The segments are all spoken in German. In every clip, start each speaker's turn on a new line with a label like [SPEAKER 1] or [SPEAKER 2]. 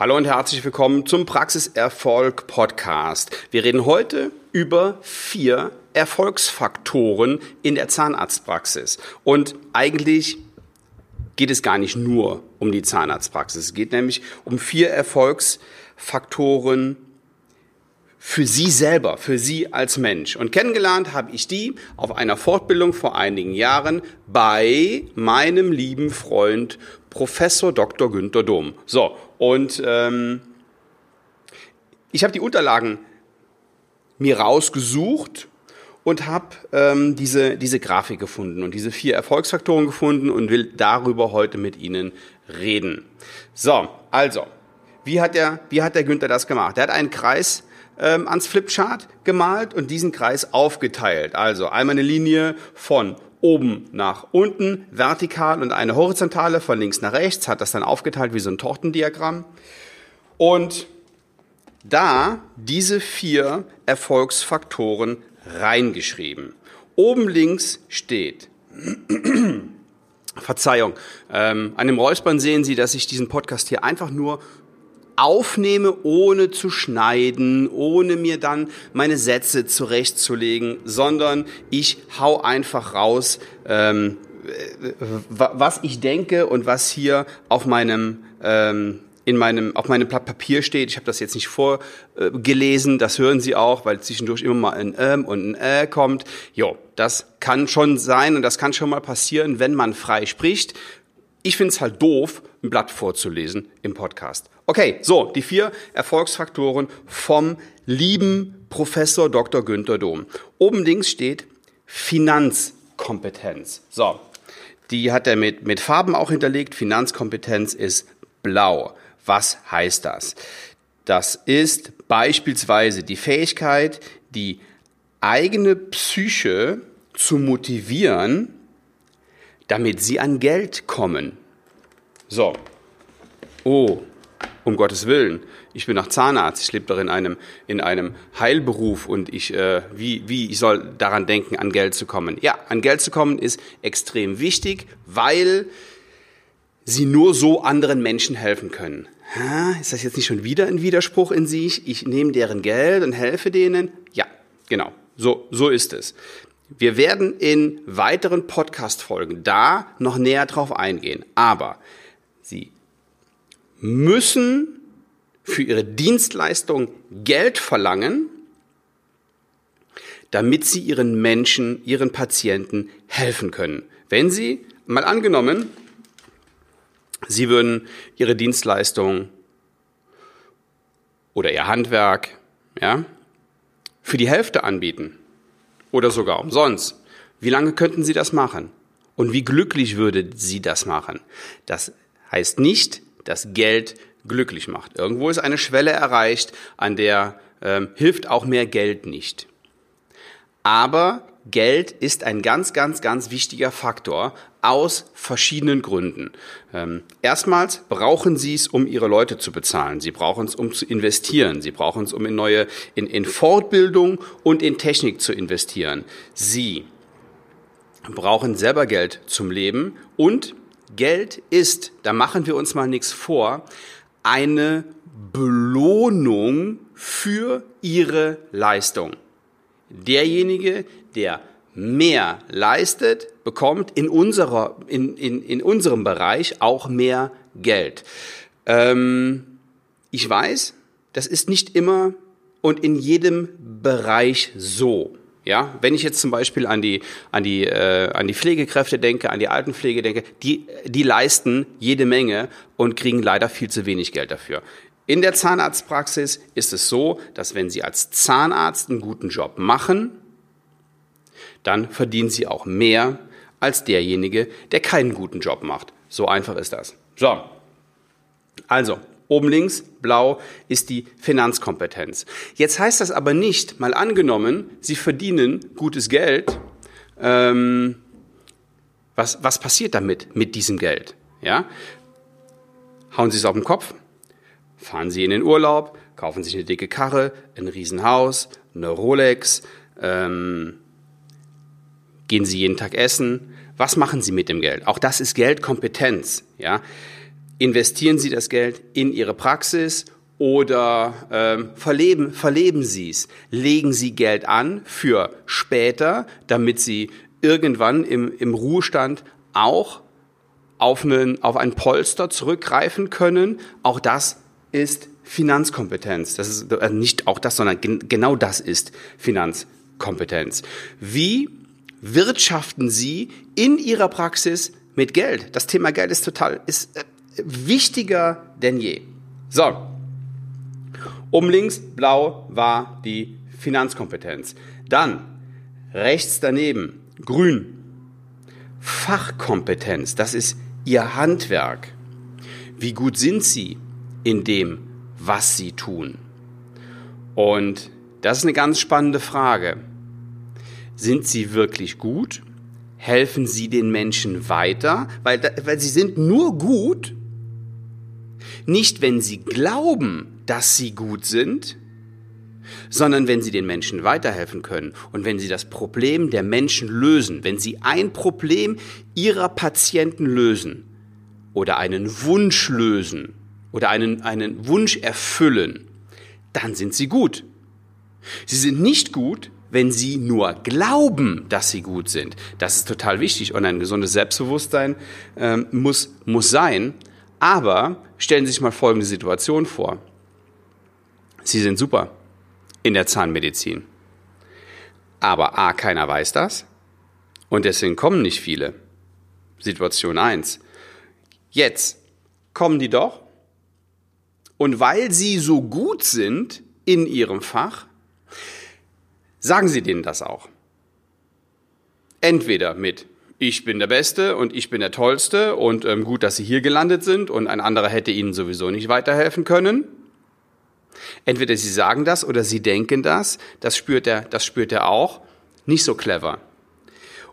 [SPEAKER 1] Hallo und herzlich willkommen zum Praxiserfolg Podcast. Wir reden heute über vier Erfolgsfaktoren in der Zahnarztpraxis. Und eigentlich geht es gar nicht nur um die Zahnarztpraxis. Es geht nämlich um vier Erfolgsfaktoren für Sie selber, für Sie als Mensch. Und kennengelernt habe ich die auf einer Fortbildung vor einigen Jahren bei meinem lieben Freund Professor Dr. Günther Dom. So, und ähm, ich habe die Unterlagen mir rausgesucht und habe ähm, diese, diese Grafik gefunden und diese vier Erfolgsfaktoren gefunden und will darüber heute mit Ihnen reden. So, also, wie hat der, wie hat der Günther das gemacht? Er hat einen Kreis ähm, ans Flipchart gemalt und diesen Kreis aufgeteilt. Also einmal eine Linie von oben nach unten, vertikal und eine horizontale von links nach rechts, hat das dann aufgeteilt wie so ein Tortendiagramm. Und da diese vier Erfolgsfaktoren reingeschrieben. Oben links steht, Verzeihung, ähm, an dem Räuspern sehen Sie, dass ich diesen Podcast hier einfach nur aufnehme, ohne zu schneiden, ohne mir dann meine Sätze zurechtzulegen, sondern ich hau einfach raus, ähm, was ich denke und was hier auf meinem ähm, in meinem auf meinem Blatt Papier steht. Ich habe das jetzt nicht vorgelesen, das hören Sie auch, weil zwischendurch immer mal ein ähm und ein äh kommt. Jo, das kann schon sein und das kann schon mal passieren, wenn man frei spricht. Ich finde es halt doof, ein Blatt vorzulesen im Podcast. Okay, so, die vier Erfolgsfaktoren vom lieben Professor Dr. Günther Dom. Oben links steht Finanzkompetenz. So, die hat er mit, mit Farben auch hinterlegt. Finanzkompetenz ist blau. Was heißt das? Das ist beispielsweise die Fähigkeit, die eigene Psyche zu motivieren, damit sie an Geld kommen. So. Oh, um Gottes Willen. Ich bin nach Zahnarzt. Ich lebe doch in einem, in einem Heilberuf und ich, äh, wie, wie, ich soll daran denken, an Geld zu kommen. Ja, an Geld zu kommen ist extrem wichtig, weil sie nur so anderen Menschen helfen können. Ha, ist das jetzt nicht schon wieder ein Widerspruch in sich? Ich nehme deren Geld und helfe denen? Ja, genau. So, so ist es. Wir werden in weiteren Podcast-Folgen da noch näher drauf eingehen. Aber Sie müssen für ihre Dienstleistung Geld verlangen, damit sie ihren Menschen, ihren Patienten helfen können. Wenn sie, mal angenommen, sie würden ihre Dienstleistung oder ihr Handwerk, ja, für die Hälfte anbieten, oder sogar umsonst. Wie lange könnten Sie das machen? Und wie glücklich würde Sie das machen? Das heißt nicht, dass Geld glücklich macht. Irgendwo ist eine Schwelle erreicht, an der ähm, hilft auch mehr Geld nicht. Aber Geld ist ein ganz, ganz, ganz wichtiger Faktor aus verschiedenen Gründen. Ähm, erstmals brauchen Sie es, um Ihre Leute zu bezahlen. Sie brauchen es, um zu investieren. Sie brauchen es, um in neue, in, in Fortbildung und in Technik zu investieren. Sie brauchen selber Geld zum Leben und Geld ist, da machen wir uns mal nichts vor, eine Belohnung für Ihre Leistung. Derjenige, der mehr leistet, bekommt in, unserer, in, in, in unserem Bereich auch mehr Geld. Ähm, ich weiß, das ist nicht immer und in jedem Bereich so. Ja, wenn ich jetzt zum Beispiel an die, an die, äh, an die Pflegekräfte denke, an die Altenpflege denke, die, die leisten jede Menge und kriegen leider viel zu wenig Geld dafür. In der Zahnarztpraxis ist es so, dass wenn Sie als Zahnarzt einen guten Job machen, dann verdienen Sie auch mehr als derjenige, der keinen guten Job macht. So einfach ist das. So. Also, oben links, blau, ist die Finanzkompetenz. Jetzt heißt das aber nicht, mal angenommen, Sie verdienen gutes Geld, ähm, was, was passiert damit, mit diesem Geld? Ja? Hauen Sie es auf den Kopf, fahren Sie in den Urlaub, kaufen sich eine dicke Karre, ein Riesenhaus, eine Rolex, ähm, Gehen Sie jeden Tag essen? Was machen Sie mit dem Geld? Auch das ist Geldkompetenz. Ja? investieren Sie das Geld in Ihre Praxis oder ähm, verleben, verleben Sie es. Legen Sie Geld an für später, damit Sie irgendwann im, im Ruhestand auch auf, einen, auf ein Polster zurückgreifen können. Auch das ist Finanzkompetenz. Das ist äh, nicht auch das, sondern gen genau das ist Finanzkompetenz. Wie wirtschaften Sie in Ihrer Praxis mit Geld? Das Thema Geld ist total, ist äh, wichtiger denn je. So. Um links blau war die Finanzkompetenz. Dann rechts daneben grün Fachkompetenz. Das ist Ihr Handwerk. Wie gut sind Sie in dem, was Sie tun? Und das ist eine ganz spannende Frage. Sind Sie wirklich gut? Helfen Sie den Menschen weiter? Weil, weil Sie sind nur gut, nicht wenn Sie glauben, dass Sie gut sind, sondern wenn Sie den Menschen weiterhelfen können und wenn Sie das Problem der Menschen lösen, wenn Sie ein Problem Ihrer Patienten lösen oder einen Wunsch lösen oder einen, einen Wunsch erfüllen, dann sind Sie gut. Sie sind nicht gut, wenn Sie nur glauben, dass Sie gut sind. Das ist total wichtig und ein gesundes Selbstbewusstsein ähm, muss, muss sein. Aber stellen Sie sich mal folgende Situation vor. Sie sind super in der Zahnmedizin. Aber A, keiner weiß das und deswegen kommen nicht viele. Situation 1. Jetzt kommen die doch und weil sie so gut sind in ihrem Fach, sagen sie denen das auch. Entweder mit ich bin der Beste und ich bin der Tollste und ähm, gut, dass Sie hier gelandet sind und ein anderer hätte Ihnen sowieso nicht weiterhelfen können. Entweder sie sagen das oder sie denken das, das spürt er, das spürt er auch, nicht so clever.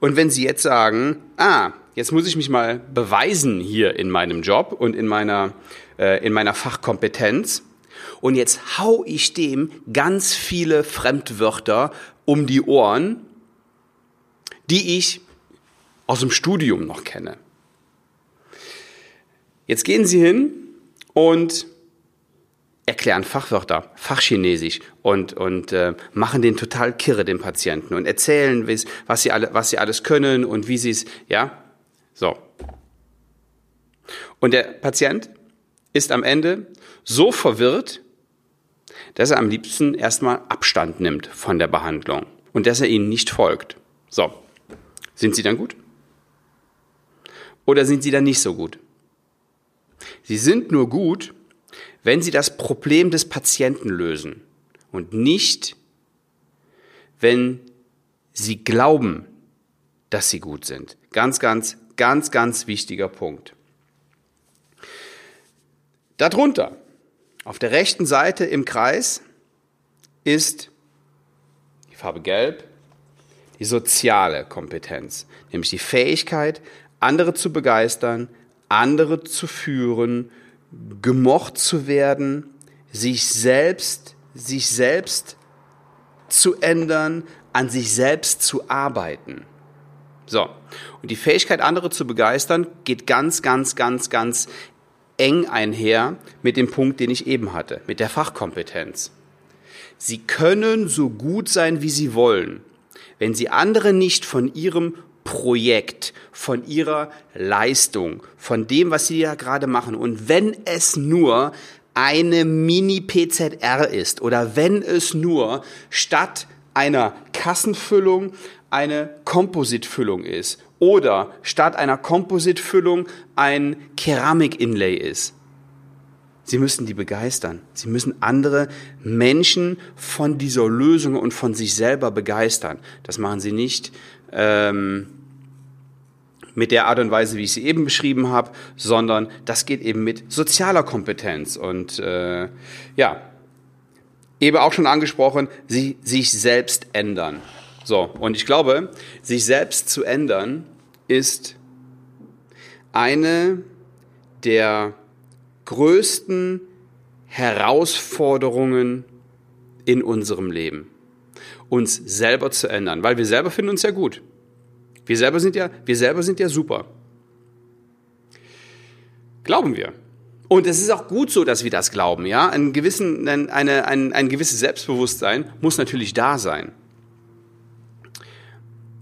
[SPEAKER 1] Und wenn sie jetzt sagen, ah, jetzt muss ich mich mal beweisen hier in meinem Job und in meiner, äh, in meiner Fachkompetenz, und jetzt hau ich dem ganz viele Fremdwörter um die Ohren, die ich aus dem Studium noch kenne. Jetzt gehen Sie hin und erklären Fachwörter, Fachchinesisch und, und äh, machen den total kirre, den Patienten, und erzählen, was sie, alle, was sie alles können und wie sie es, ja, so. Und der Patient ist am Ende so verwirrt, dass er am liebsten erstmal Abstand nimmt von der Behandlung und dass er ihnen nicht folgt. So, sind sie dann gut? Oder sind sie dann nicht so gut? Sie sind nur gut, wenn Sie das Problem des Patienten lösen und nicht, wenn Sie glauben, dass Sie gut sind. Ganz, ganz, ganz, ganz wichtiger Punkt. Darunter, auf der rechten Seite im Kreis, ist die Farbe Gelb, die soziale Kompetenz, nämlich die Fähigkeit, andere zu begeistern, andere zu führen gemocht zu werden, sich selbst, sich selbst zu ändern, an sich selbst zu arbeiten. So. Und die Fähigkeit, andere zu begeistern, geht ganz, ganz, ganz, ganz eng einher mit dem Punkt, den ich eben hatte, mit der Fachkompetenz. Sie können so gut sein, wie sie wollen. Wenn sie andere nicht von ihrem Projekt, von ihrer Leistung, von dem, was sie ja gerade machen. Und wenn es nur eine Mini-PZR ist oder wenn es nur statt einer Kassenfüllung eine Kompositfüllung ist oder statt einer Kompositfüllung ein Keramik-Inlay ist. Sie müssen die begeistern. Sie müssen andere Menschen von dieser Lösung und von sich selber begeistern. Das machen sie nicht ähm, mit der Art und Weise, wie ich sie eben beschrieben habe, sondern das geht eben mit sozialer Kompetenz und äh, ja, eben auch schon angesprochen, sie, sich selbst ändern. So, und ich glaube, sich selbst zu ändern ist eine der größten Herausforderungen in unserem Leben uns selber zu ändern, weil wir selber finden uns ja gut. Wir selber sind ja, wir selber sind ja super. Glauben wir. Und es ist auch gut so, dass wir das glauben, ja. Ein, gewissen, ein, eine, ein, ein gewisses Selbstbewusstsein muss natürlich da sein.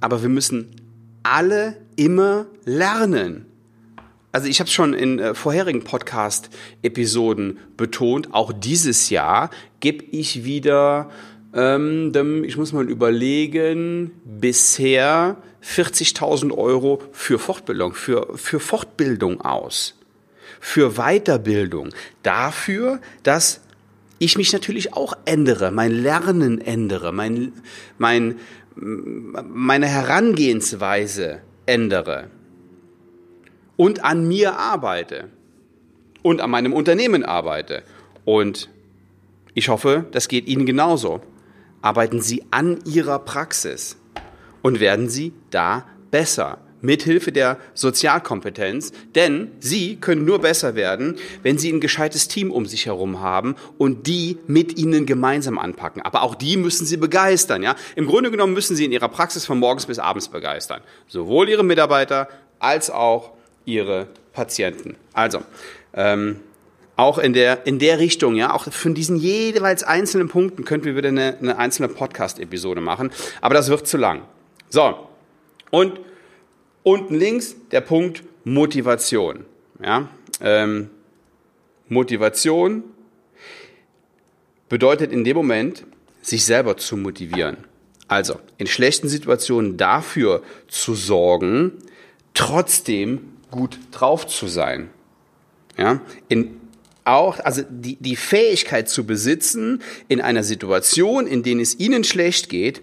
[SPEAKER 1] Aber wir müssen alle immer lernen. Also ich habe es schon in äh, vorherigen Podcast-Episoden betont, auch dieses Jahr gebe ich wieder, ähm, ich muss mal überlegen, bisher 40.000 Euro für Fortbildung, für, für Fortbildung aus. Für Weiterbildung, dafür, dass ich mich natürlich auch ändere, mein Lernen ändere, mein, mein, meine Herangehensweise ändere und an mir arbeite und an meinem Unternehmen arbeite. Und ich hoffe, das geht Ihnen genauso. Arbeiten Sie an Ihrer Praxis und werden Sie da besser mithilfe der Sozialkompetenz, denn sie können nur besser werden, wenn sie ein gescheites Team um sich herum haben und die mit ihnen gemeinsam anpacken. Aber auch die müssen sie begeistern, ja? Im Grunde genommen müssen sie in ihrer Praxis von morgens bis abends begeistern. Sowohl ihre Mitarbeiter als auch ihre Patienten. Also, ähm, auch in der, in der Richtung, ja, auch von diesen jeweils einzelnen Punkten könnten wir wieder eine, eine einzelne Podcast-Episode machen, aber das wird zu lang. So. Und Unten links der Punkt Motivation. Ja, ähm, Motivation bedeutet in dem Moment, sich selber zu motivieren. Also in schlechten Situationen dafür zu sorgen, trotzdem gut drauf zu sein. Ja, in auch, also die, die Fähigkeit zu besitzen, in einer Situation, in der es ihnen schlecht geht,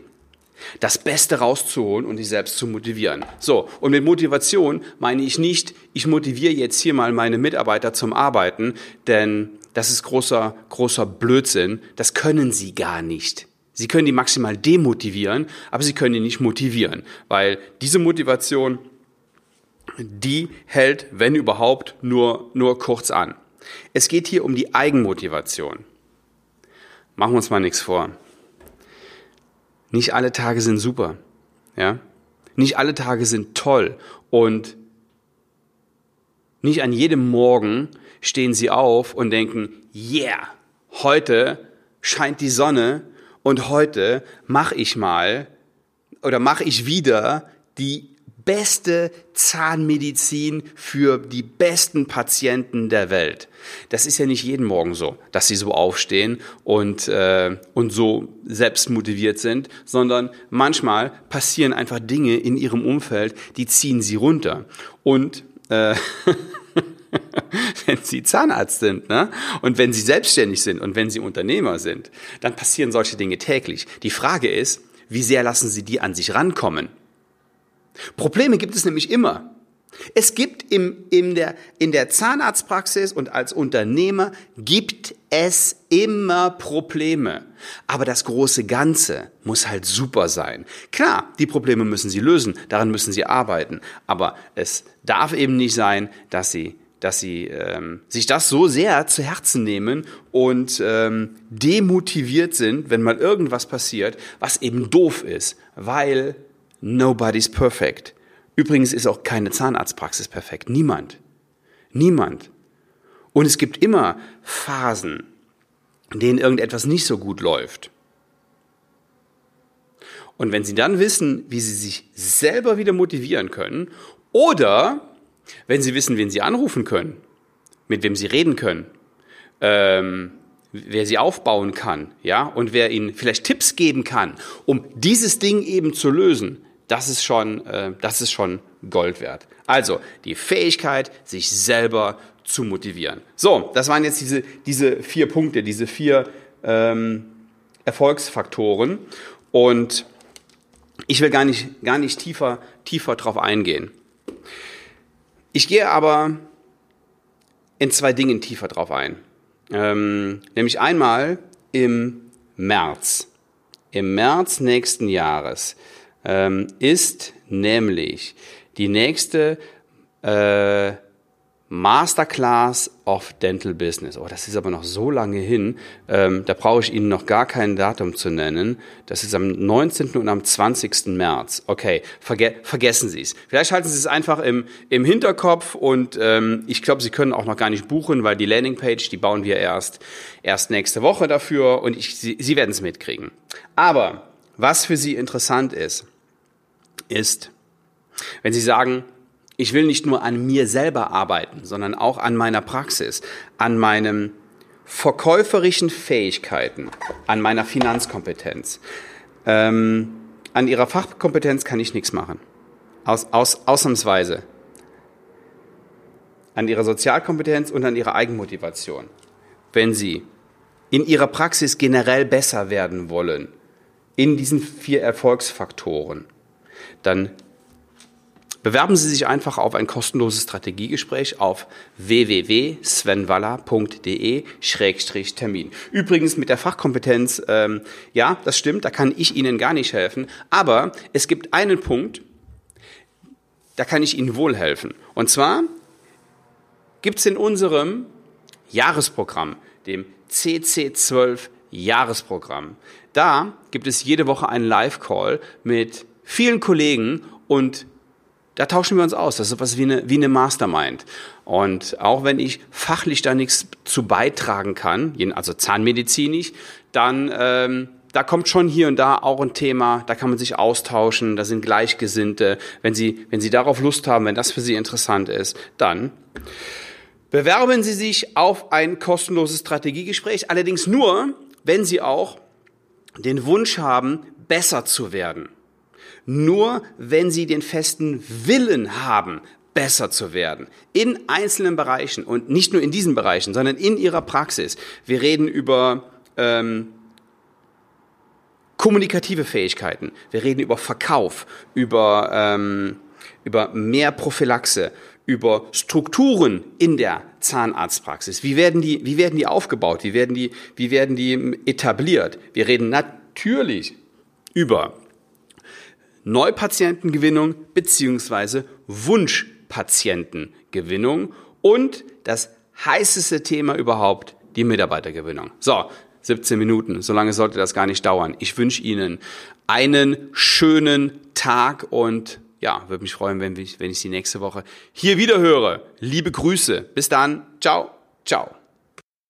[SPEAKER 1] das Beste rauszuholen und dich selbst zu motivieren. So, und mit Motivation meine ich nicht, ich motiviere jetzt hier mal meine Mitarbeiter zum Arbeiten, denn das ist großer, großer Blödsinn. Das können sie gar nicht. Sie können die maximal demotivieren, aber sie können die nicht motivieren, weil diese Motivation, die hält, wenn überhaupt, nur, nur kurz an. Es geht hier um die Eigenmotivation. Machen wir uns mal nichts vor. Nicht alle Tage sind super. Ja? Nicht alle Tage sind toll. Und nicht an jedem Morgen stehen sie auf und denken, yeah, heute scheint die Sonne und heute mache ich mal oder mache ich wieder die beste Zahnmedizin für die besten Patienten der Welt. Das ist ja nicht jeden Morgen so, dass sie so aufstehen und, äh, und so selbst motiviert sind, sondern manchmal passieren einfach Dinge in ihrem Umfeld, die ziehen sie runter. Und äh, wenn Sie Zahnarzt sind ne? und wenn Sie selbstständig sind und wenn Sie Unternehmer sind, dann passieren solche Dinge täglich. Die Frage ist, wie sehr lassen Sie die an sich rankommen? Probleme gibt es nämlich immer. Es gibt im, in, der, in der Zahnarztpraxis und als Unternehmer gibt es immer Probleme. Aber das große Ganze muss halt super sein. Klar, die Probleme müssen Sie lösen, daran müssen Sie arbeiten. Aber es darf eben nicht sein, dass Sie dass sie ähm, sich das so sehr zu Herzen nehmen und ähm, demotiviert sind, wenn mal irgendwas passiert, was eben doof ist, weil Nobody's perfect. Übrigens ist auch keine Zahnarztpraxis perfekt. Niemand. Niemand. Und es gibt immer Phasen, in denen irgendetwas nicht so gut läuft. Und wenn Sie dann wissen, wie Sie sich selber wieder motivieren können, oder wenn Sie wissen, wen Sie anrufen können, mit wem Sie reden können, ähm, wer Sie aufbauen kann, ja, und wer Ihnen vielleicht Tipps geben kann, um dieses Ding eben zu lösen, das ist schon, äh, das ist schon Gold wert. Also die Fähigkeit, sich selber zu motivieren. So, das waren jetzt diese, diese vier Punkte, diese vier ähm, Erfolgsfaktoren. Und ich will gar nicht, gar nicht tiefer, tiefer drauf eingehen. Ich gehe aber in zwei Dingen tiefer drauf ein. Ähm, nämlich einmal im März. Im März nächsten Jahres ähm, ist nämlich die nächste äh, Masterclass of Dental Business. Oh, das ist aber noch so lange hin. Ähm, da brauche ich Ihnen noch gar kein Datum zu nennen. Das ist am 19. und am 20. März. Okay, verge vergessen Sie es. Vielleicht halten Sie es einfach im, im Hinterkopf und ähm, ich glaube, Sie können auch noch gar nicht buchen, weil die Landingpage, die bauen wir erst, erst nächste Woche dafür und ich, Sie, Sie werden es mitkriegen. Aber was für Sie interessant ist, ist, wenn Sie sagen, ich will nicht nur an mir selber arbeiten, sondern auch an meiner Praxis, an meinen verkäuferischen Fähigkeiten, an meiner Finanzkompetenz. Ähm, an ihrer Fachkompetenz kann ich nichts machen. Aus, aus, ausnahmsweise. An ihrer Sozialkompetenz und an ihrer Eigenmotivation. Wenn Sie in Ihrer Praxis generell besser werden wollen, in diesen vier Erfolgsfaktoren, dann Bewerben Sie sich einfach auf ein kostenloses Strategiegespräch auf www.svenwaller.de-termin. Übrigens mit der Fachkompetenz, ähm, ja, das stimmt, da kann ich Ihnen gar nicht helfen, aber es gibt einen Punkt, da kann ich Ihnen wohl helfen. Und zwar gibt es in unserem Jahresprogramm, dem CC12 Jahresprogramm, da gibt es jede Woche einen Live-Call mit vielen Kollegen und da tauschen wir uns aus. Das ist was wie eine, wie eine Mastermind. Und auch wenn ich fachlich da nichts zu beitragen kann, also zahnmedizinisch, dann ähm, da kommt schon hier und da auch ein Thema, da kann man sich austauschen, da sind Gleichgesinnte. Wenn Sie, wenn Sie darauf Lust haben, wenn das für Sie interessant ist, dann bewerben Sie sich auf ein kostenloses Strategiegespräch, allerdings nur, wenn Sie auch den Wunsch haben, besser zu werden. Nur wenn sie den festen Willen haben, besser zu werden. In einzelnen Bereichen und nicht nur in diesen Bereichen, sondern in ihrer Praxis. Wir reden über ähm, kommunikative Fähigkeiten. Wir reden über Verkauf, über, ähm, über mehr Prophylaxe, über Strukturen in der Zahnarztpraxis. Wie werden die, wie werden die aufgebaut? Wie werden die, wie werden die etabliert? Wir reden natürlich über Neupatientengewinnung beziehungsweise Wunschpatientengewinnung und das heißeste Thema überhaupt, die Mitarbeitergewinnung. So, 17 Minuten, so lange sollte das gar nicht dauern. Ich wünsche Ihnen einen schönen Tag und ja, würde mich freuen, wenn ich, wenn ich Sie nächste Woche hier wieder höre. Liebe Grüße. Bis dann. Ciao. Ciao.